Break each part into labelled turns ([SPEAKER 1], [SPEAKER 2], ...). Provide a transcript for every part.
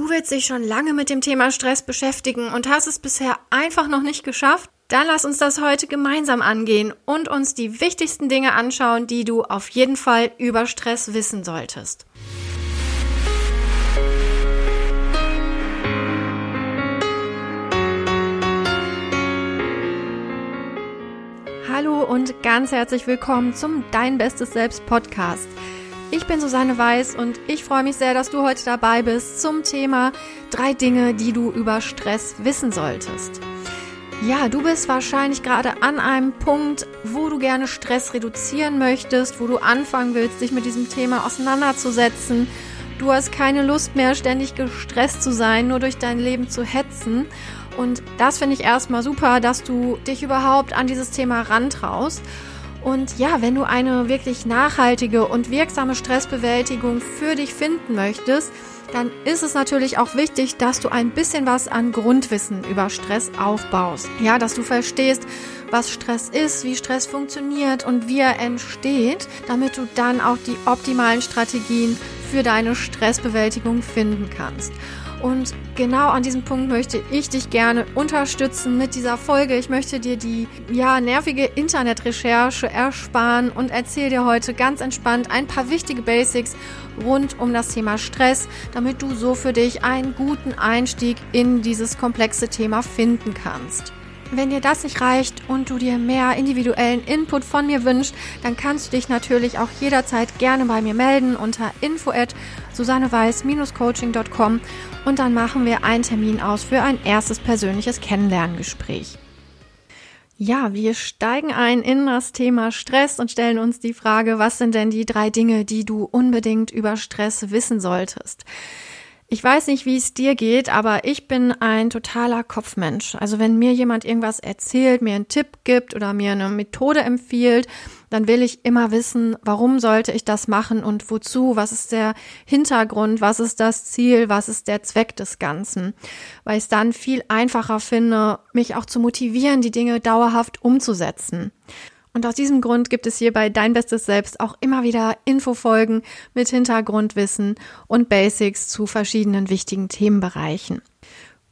[SPEAKER 1] Du willst dich schon lange mit dem Thema Stress beschäftigen und hast es bisher einfach noch nicht geschafft? Dann lass uns das heute gemeinsam angehen und uns die wichtigsten Dinge anschauen, die du auf jeden Fall über Stress wissen solltest. Hallo und ganz herzlich willkommen zum Dein Bestes Selbst Podcast. Ich bin Susanne Weiß und ich freue mich sehr, dass du heute dabei bist zum Thema drei Dinge, die du über Stress wissen solltest. Ja, du bist wahrscheinlich gerade an einem Punkt, wo du gerne Stress reduzieren möchtest, wo du anfangen willst, dich mit diesem Thema auseinanderzusetzen. Du hast keine Lust mehr, ständig gestresst zu sein, nur durch dein Leben zu hetzen. Und das finde ich erstmal super, dass du dich überhaupt an dieses Thema rantraust. Und ja, wenn du eine wirklich nachhaltige und wirksame Stressbewältigung für dich finden möchtest, dann ist es natürlich auch wichtig, dass du ein bisschen was an Grundwissen über Stress aufbaust. Ja, dass du verstehst, was Stress ist, wie Stress funktioniert und wie er entsteht, damit du dann auch die optimalen Strategien für deine Stressbewältigung finden kannst. Und genau an diesem Punkt möchte ich dich gerne unterstützen mit dieser Folge. Ich möchte dir die ja nervige Internetrecherche ersparen und erzähle dir heute ganz entspannt ein paar wichtige Basics rund um das Thema Stress, damit du so für dich einen guten Einstieg in dieses komplexe Thema finden kannst. Wenn dir das nicht reicht und du dir mehr individuellen Input von mir wünschst, dann kannst du dich natürlich auch jederzeit gerne bei mir melden unter info at susanneweiß-coaching.com und dann machen wir einen Termin aus für ein erstes persönliches Kennenlerngespräch. Ja, wir steigen ein in das Thema Stress und stellen uns die Frage, was sind denn die drei Dinge, die du unbedingt über Stress wissen solltest? Ich weiß nicht, wie es dir geht, aber ich bin ein totaler Kopfmensch. Also wenn mir jemand irgendwas erzählt, mir einen Tipp gibt oder mir eine Methode empfiehlt, dann will ich immer wissen, warum sollte ich das machen und wozu, was ist der Hintergrund, was ist das Ziel, was ist der Zweck des Ganzen. Weil ich es dann viel einfacher finde, mich auch zu motivieren, die Dinge dauerhaft umzusetzen. Und aus diesem Grund gibt es hier bei Dein Bestes Selbst auch immer wieder Infofolgen mit Hintergrundwissen und Basics zu verschiedenen wichtigen Themenbereichen.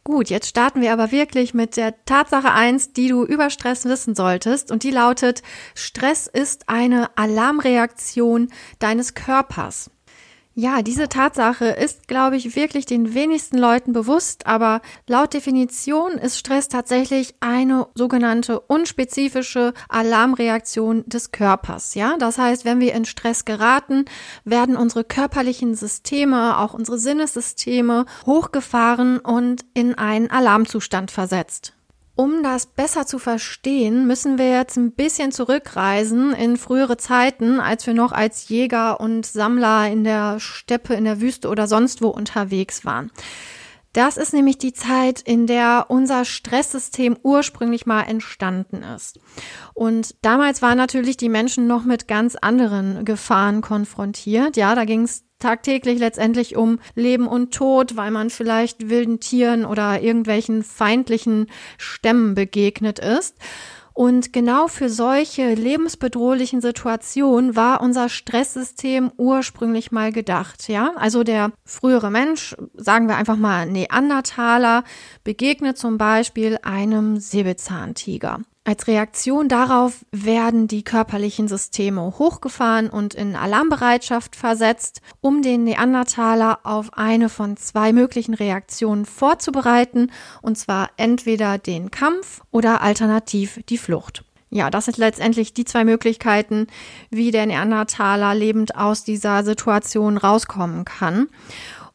[SPEAKER 1] Gut, jetzt starten wir aber wirklich mit der Tatsache eins, die du über Stress wissen solltest. Und die lautet, Stress ist eine Alarmreaktion deines Körpers. Ja, diese Tatsache ist, glaube ich, wirklich den wenigsten Leuten bewusst, aber laut Definition ist Stress tatsächlich eine sogenannte unspezifische Alarmreaktion des Körpers. Ja, das heißt, wenn wir in Stress geraten, werden unsere körperlichen Systeme, auch unsere Sinnessysteme hochgefahren und in einen Alarmzustand versetzt. Um das besser zu verstehen, müssen wir jetzt ein bisschen zurückreisen in frühere Zeiten, als wir noch als Jäger und Sammler in der Steppe, in der Wüste oder sonst wo unterwegs waren. Das ist nämlich die Zeit, in der unser Stresssystem ursprünglich mal entstanden ist. Und damals waren natürlich die Menschen noch mit ganz anderen Gefahren konfrontiert. Ja, da ging es tagtäglich letztendlich um Leben und Tod, weil man vielleicht wilden Tieren oder irgendwelchen feindlichen Stämmen begegnet ist. Und genau für solche lebensbedrohlichen Situationen war unser Stresssystem ursprünglich mal gedacht. Ja, also der frühere Mensch, sagen wir einfach mal Neandertaler, begegnet zum Beispiel einem Säbelzahntiger. Als Reaktion darauf werden die körperlichen Systeme hochgefahren und in Alarmbereitschaft versetzt, um den Neandertaler auf eine von zwei möglichen Reaktionen vorzubereiten, und zwar entweder den Kampf oder alternativ die Flucht. Ja, das sind letztendlich die zwei Möglichkeiten, wie der Neandertaler lebend aus dieser Situation rauskommen kann.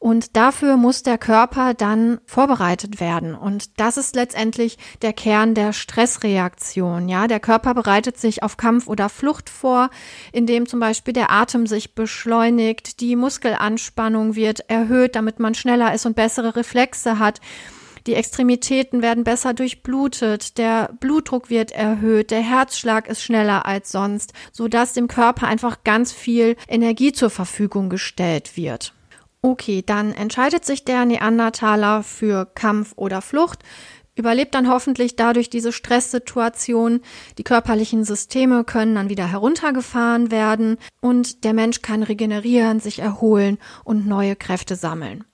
[SPEAKER 1] Und dafür muss der Körper dann vorbereitet werden. Und das ist letztendlich der Kern der Stressreaktion. Ja, der Körper bereitet sich auf Kampf oder Flucht vor, indem zum Beispiel der Atem sich beschleunigt, die Muskelanspannung wird erhöht, damit man schneller ist und bessere Reflexe hat. Die Extremitäten werden besser durchblutet, der Blutdruck wird erhöht, der Herzschlag ist schneller als sonst, so dass dem Körper einfach ganz viel Energie zur Verfügung gestellt wird. Okay, dann entscheidet sich der Neandertaler für Kampf oder Flucht, überlebt dann hoffentlich dadurch diese Stresssituation. Die körperlichen Systeme können dann wieder heruntergefahren werden und der Mensch kann regenerieren, sich erholen und neue Kräfte sammeln.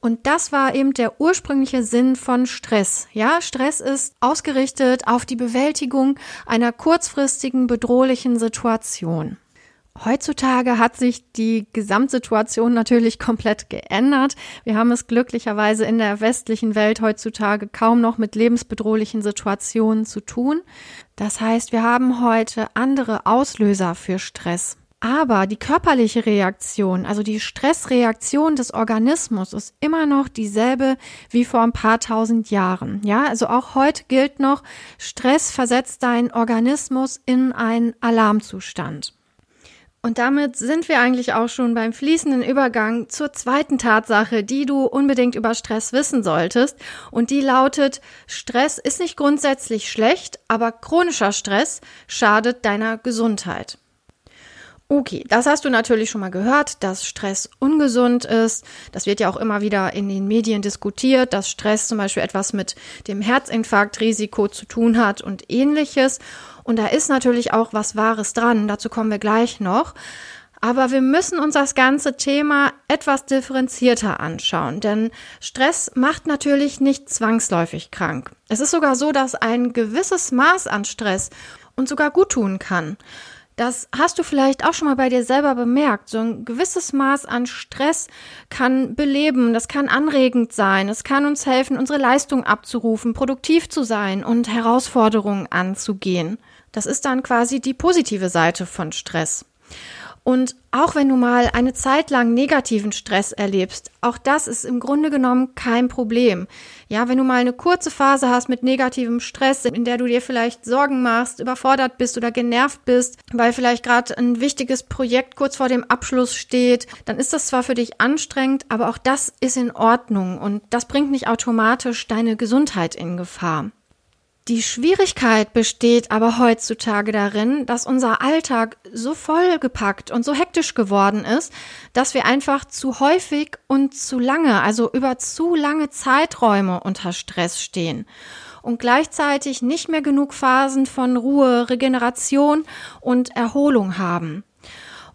[SPEAKER 1] Und das war eben der ursprüngliche Sinn von Stress. Ja, Stress ist ausgerichtet auf die Bewältigung einer kurzfristigen bedrohlichen Situation. Heutzutage hat sich die Gesamtsituation natürlich komplett geändert. Wir haben es glücklicherweise in der westlichen Welt heutzutage kaum noch mit lebensbedrohlichen Situationen zu tun. Das heißt, wir haben heute andere Auslöser für Stress. Aber die körperliche Reaktion, also die Stressreaktion des Organismus ist immer noch dieselbe wie vor ein paar tausend Jahren. Ja, also auch heute gilt noch, Stress versetzt deinen Organismus in einen Alarmzustand. Und damit sind wir eigentlich auch schon beim fließenden Übergang zur zweiten Tatsache, die du unbedingt über Stress wissen solltest. Und die lautet, Stress ist nicht grundsätzlich schlecht, aber chronischer Stress schadet deiner Gesundheit. Okay, das hast du natürlich schon mal gehört, dass Stress ungesund ist. Das wird ja auch immer wieder in den Medien diskutiert, dass Stress zum Beispiel etwas mit dem Herzinfarktrisiko zu tun hat und ähnliches. Und da ist natürlich auch was Wahres dran. Dazu kommen wir gleich noch. Aber wir müssen uns das ganze Thema etwas differenzierter anschauen, denn Stress macht natürlich nicht zwangsläufig krank. Es ist sogar so, dass ein gewisses Maß an Stress uns sogar gut tun kann. Das hast du vielleicht auch schon mal bei dir selber bemerkt. So ein gewisses Maß an Stress kann beleben, das kann anregend sein, es kann uns helfen, unsere Leistung abzurufen, produktiv zu sein und Herausforderungen anzugehen. Das ist dann quasi die positive Seite von Stress. Und auch wenn du mal eine Zeit lang negativen Stress erlebst, auch das ist im Grunde genommen kein Problem. Ja, wenn du mal eine kurze Phase hast mit negativem Stress, in der du dir vielleicht Sorgen machst, überfordert bist oder genervt bist, weil vielleicht gerade ein wichtiges Projekt kurz vor dem Abschluss steht, dann ist das zwar für dich anstrengend, aber auch das ist in Ordnung und das bringt nicht automatisch deine Gesundheit in Gefahr. Die Schwierigkeit besteht aber heutzutage darin, dass unser Alltag so vollgepackt und so hektisch geworden ist, dass wir einfach zu häufig und zu lange, also über zu lange Zeiträume unter Stress stehen und gleichzeitig nicht mehr genug Phasen von Ruhe, Regeneration und Erholung haben.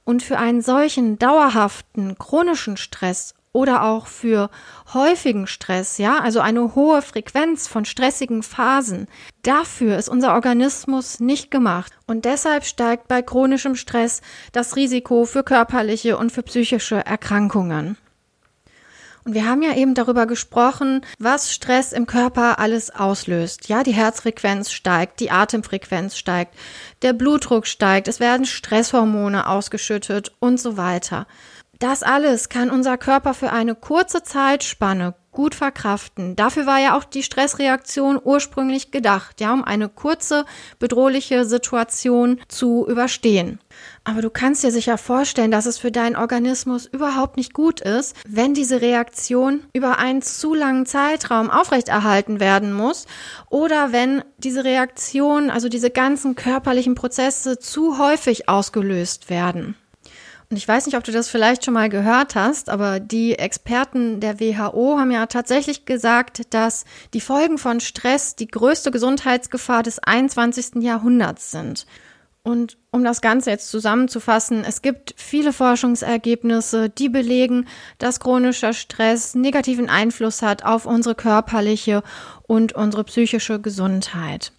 [SPEAKER 1] Und für einen solchen dauerhaften chronischen Stress oder auch für häufigen Stress, ja, also eine hohe Frequenz von stressigen Phasen. Dafür ist unser Organismus nicht gemacht und deshalb steigt bei chronischem Stress das Risiko für körperliche und für psychische Erkrankungen. Und wir haben ja eben darüber gesprochen, was Stress im Körper alles auslöst. Ja, die Herzfrequenz steigt, die Atemfrequenz steigt, der Blutdruck steigt, es werden Stresshormone ausgeschüttet und so weiter. Das alles kann unser Körper für eine kurze Zeitspanne gut verkraften. Dafür war ja auch die Stressreaktion ursprünglich gedacht, ja, um eine kurze bedrohliche Situation zu überstehen. Aber du kannst dir sicher vorstellen, dass es für deinen Organismus überhaupt nicht gut ist, wenn diese Reaktion über einen zu langen Zeitraum aufrechterhalten werden muss oder wenn diese Reaktion, also diese ganzen körperlichen Prozesse zu häufig ausgelöst werden. Und ich weiß nicht, ob du das vielleicht schon mal gehört hast, aber die Experten der WHO haben ja tatsächlich gesagt, dass die Folgen von Stress die größte Gesundheitsgefahr des 21. Jahrhunderts sind. Und um das Ganze jetzt zusammenzufassen, es gibt viele Forschungsergebnisse, die belegen, dass chronischer Stress negativen Einfluss hat auf unsere körperliche und unsere psychische Gesundheit.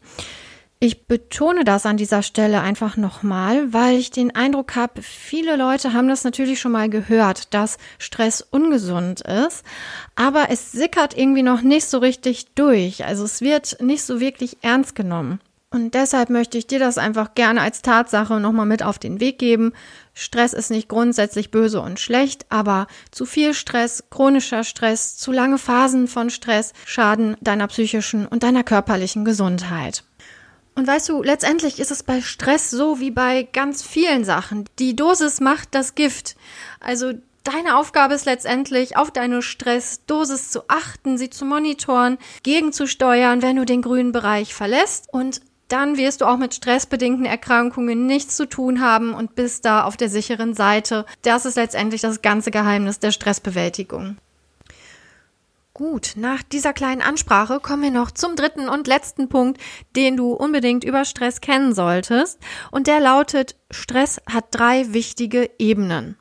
[SPEAKER 1] Ich betone das an dieser Stelle einfach nochmal, weil ich den Eindruck habe, viele Leute haben das natürlich schon mal gehört, dass Stress ungesund ist, aber es sickert irgendwie noch nicht so richtig durch. Also es wird nicht so wirklich ernst genommen. Und deshalb möchte ich dir das einfach gerne als Tatsache nochmal mit auf den Weg geben. Stress ist nicht grundsätzlich böse und schlecht, aber zu viel Stress, chronischer Stress, zu lange Phasen von Stress schaden deiner psychischen und deiner körperlichen Gesundheit. Und weißt du, letztendlich ist es bei Stress so wie bei ganz vielen Sachen. Die Dosis macht das Gift. Also deine Aufgabe ist letztendlich, auf deine Stressdosis zu achten, sie zu monitoren, gegenzusteuern, wenn du den grünen Bereich verlässt. Und dann wirst du auch mit stressbedingten Erkrankungen nichts zu tun haben und bist da auf der sicheren Seite. Das ist letztendlich das ganze Geheimnis der Stressbewältigung. Gut, nach dieser kleinen Ansprache kommen wir noch zum dritten und letzten Punkt, den du unbedingt über Stress kennen solltest. Und der lautet, Stress hat drei wichtige Ebenen.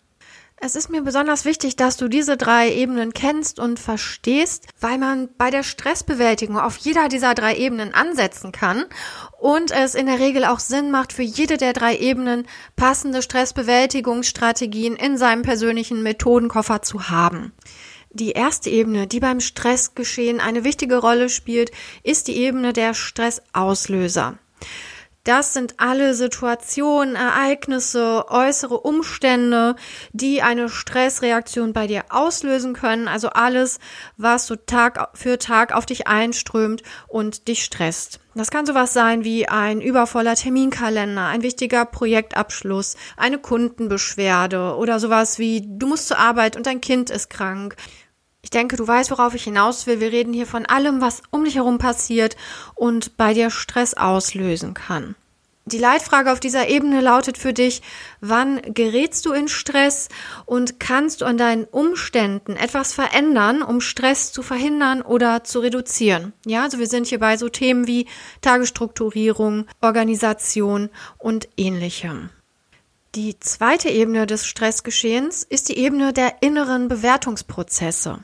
[SPEAKER 1] Es ist mir besonders wichtig, dass du diese drei Ebenen kennst und verstehst, weil man bei der Stressbewältigung auf jeder dieser drei Ebenen ansetzen kann und es in der Regel auch Sinn macht, für jede der drei Ebenen passende Stressbewältigungsstrategien in seinem persönlichen Methodenkoffer zu haben. Die erste Ebene, die beim Stressgeschehen eine wichtige Rolle spielt, ist die Ebene der Stressauslöser. Das sind alle Situationen, Ereignisse, äußere Umstände, die eine Stressreaktion bei dir auslösen können. Also alles, was so Tag für Tag auf dich einströmt und dich stresst. Das kann sowas sein wie ein übervoller Terminkalender, ein wichtiger Projektabschluss, eine Kundenbeschwerde oder sowas wie du musst zur Arbeit und dein Kind ist krank. Ich denke, du weißt, worauf ich hinaus will. Wir reden hier von allem, was um dich herum passiert und bei dir Stress auslösen kann. Die Leitfrage auf dieser Ebene lautet für dich, wann gerätst du in Stress und kannst du an deinen Umständen etwas verändern, um Stress zu verhindern oder zu reduzieren? Ja, also wir sind hier bei so Themen wie Tagesstrukturierung, Organisation und ähnlichem. Die zweite Ebene des Stressgeschehens ist die Ebene der inneren Bewertungsprozesse.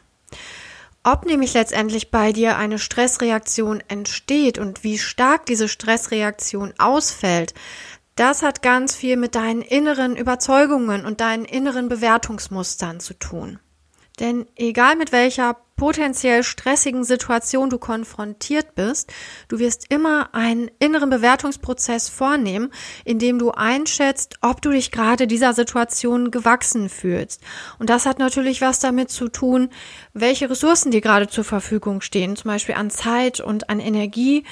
[SPEAKER 1] Ob nämlich letztendlich bei dir eine Stressreaktion entsteht und wie stark diese Stressreaktion ausfällt, das hat ganz viel mit deinen inneren Überzeugungen und deinen inneren Bewertungsmustern zu tun. Denn egal mit welcher potenziell stressigen Situation du konfrontiert bist, du wirst immer einen inneren Bewertungsprozess vornehmen, in dem du einschätzt, ob du dich gerade dieser Situation gewachsen fühlst. Und das hat natürlich was damit zu tun, welche Ressourcen dir gerade zur Verfügung stehen, zum Beispiel an Zeit und an Energie.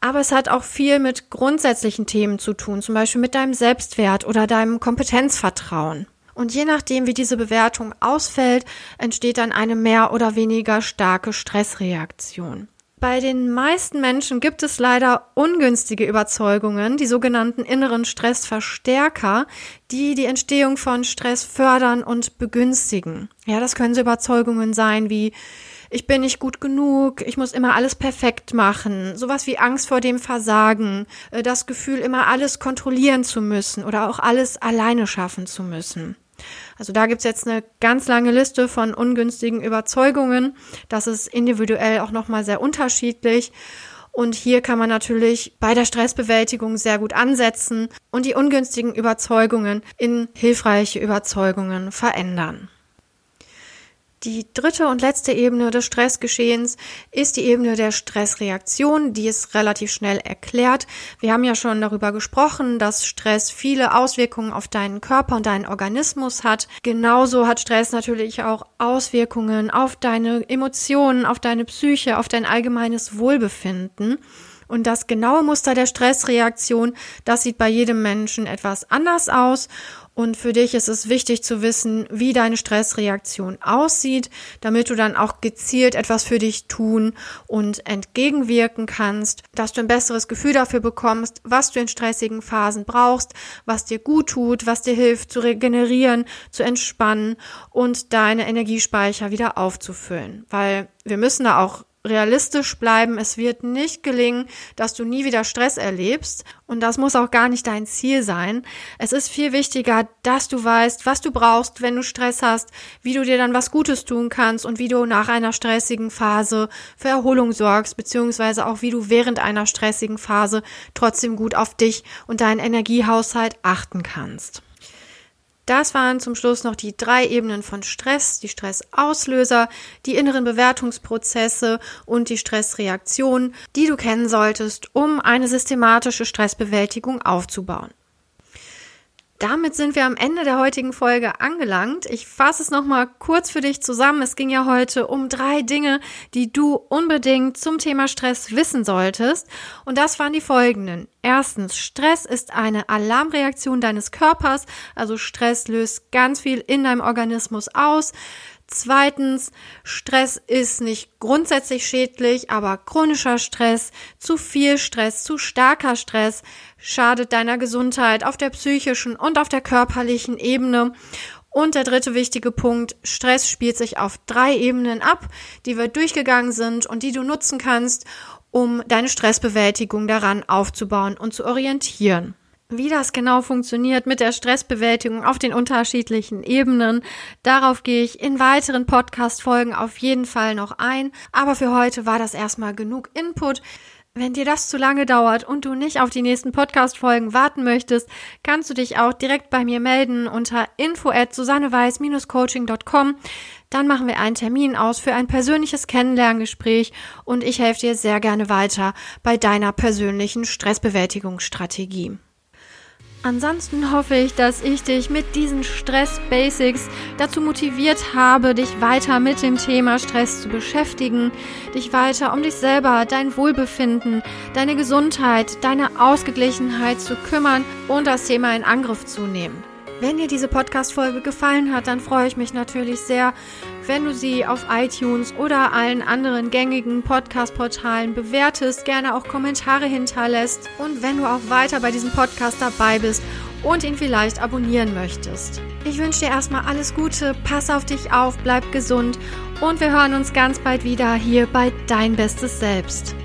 [SPEAKER 1] Aber es hat auch viel mit grundsätzlichen Themen zu tun, zum Beispiel mit deinem Selbstwert oder deinem Kompetenzvertrauen. Und je nachdem, wie diese Bewertung ausfällt, entsteht dann eine mehr oder weniger starke Stressreaktion. Bei den meisten Menschen gibt es leider ungünstige Überzeugungen, die sogenannten inneren Stressverstärker, die die Entstehung von Stress fördern und begünstigen. Ja, das können so Überzeugungen sein wie ich bin nicht gut genug, ich muss immer alles perfekt machen, sowas wie Angst vor dem Versagen, äh, das Gefühl, immer alles kontrollieren zu müssen oder auch alles alleine schaffen zu müssen. Also da gibt's jetzt eine ganz lange Liste von ungünstigen Überzeugungen. Das ist individuell auch nochmal sehr unterschiedlich. Und hier kann man natürlich bei der Stressbewältigung sehr gut ansetzen und die ungünstigen Überzeugungen in hilfreiche Überzeugungen verändern. Die dritte und letzte Ebene des Stressgeschehens ist die Ebene der Stressreaktion, die ist relativ schnell erklärt. Wir haben ja schon darüber gesprochen, dass Stress viele Auswirkungen auf deinen Körper und deinen Organismus hat. Genauso hat Stress natürlich auch Auswirkungen auf deine Emotionen, auf deine Psyche, auf dein allgemeines Wohlbefinden. Und das genaue Muster der Stressreaktion, das sieht bei jedem Menschen etwas anders aus. Und für dich ist es wichtig zu wissen, wie deine Stressreaktion aussieht, damit du dann auch gezielt etwas für dich tun und entgegenwirken kannst, dass du ein besseres Gefühl dafür bekommst, was du in stressigen Phasen brauchst, was dir gut tut, was dir hilft zu regenerieren, zu entspannen und deine Energiespeicher wieder aufzufüllen. Weil wir müssen da auch realistisch bleiben. Es wird nicht gelingen, dass du nie wieder Stress erlebst. Und das muss auch gar nicht dein Ziel sein. Es ist viel wichtiger, dass du weißt, was du brauchst, wenn du Stress hast, wie du dir dann was Gutes tun kannst und wie du nach einer stressigen Phase für Erholung sorgst, beziehungsweise auch wie du während einer stressigen Phase trotzdem gut auf dich und deinen Energiehaushalt achten kannst. Das waren zum Schluss noch die drei Ebenen von Stress, die Stressauslöser, die inneren Bewertungsprozesse und die Stressreaktion, die du kennen solltest, um eine systematische Stressbewältigung aufzubauen. Damit sind wir am Ende der heutigen Folge angelangt. Ich fasse es nochmal kurz für dich zusammen. Es ging ja heute um drei Dinge, die du unbedingt zum Thema Stress wissen solltest. Und das waren die folgenden. Erstens, Stress ist eine Alarmreaktion deines Körpers. Also Stress löst ganz viel in deinem Organismus aus. Zweitens, Stress ist nicht grundsätzlich schädlich, aber chronischer Stress, zu viel Stress, zu starker Stress schadet deiner Gesundheit auf der psychischen und auf der körperlichen Ebene. Und der dritte wichtige Punkt, Stress spielt sich auf drei Ebenen ab, die wir durchgegangen sind und die du nutzen kannst, um deine Stressbewältigung daran aufzubauen und zu orientieren. Wie das genau funktioniert mit der Stressbewältigung auf den unterschiedlichen Ebenen, darauf gehe ich in weiteren Podcast-Folgen auf jeden Fall noch ein. Aber für heute war das erstmal genug Input. Wenn dir das zu lange dauert und du nicht auf die nächsten Podcast-Folgen warten möchtest, kannst du dich auch direkt bei mir melden unter info at susanneweiß-coaching.com. Dann machen wir einen Termin aus für ein persönliches Kennenlerngespräch und ich helfe dir sehr gerne weiter bei deiner persönlichen Stressbewältigungsstrategie. Ansonsten hoffe ich, dass ich dich mit diesen Stress-Basics dazu motiviert habe, dich weiter mit dem Thema Stress zu beschäftigen, dich weiter um dich selber, dein Wohlbefinden, deine Gesundheit, deine Ausgeglichenheit zu kümmern und das Thema in Angriff zu nehmen. Wenn dir diese Podcast-Folge gefallen hat, dann freue ich mich natürlich sehr, wenn du sie auf iTunes oder allen anderen gängigen Podcast-Portalen bewertest, gerne auch Kommentare hinterlässt und wenn du auch weiter bei diesem Podcast dabei bist und ihn vielleicht abonnieren möchtest. Ich wünsche dir erstmal alles Gute, pass auf dich auf, bleib gesund und wir hören uns ganz bald wieder hier bei Dein Bestes Selbst.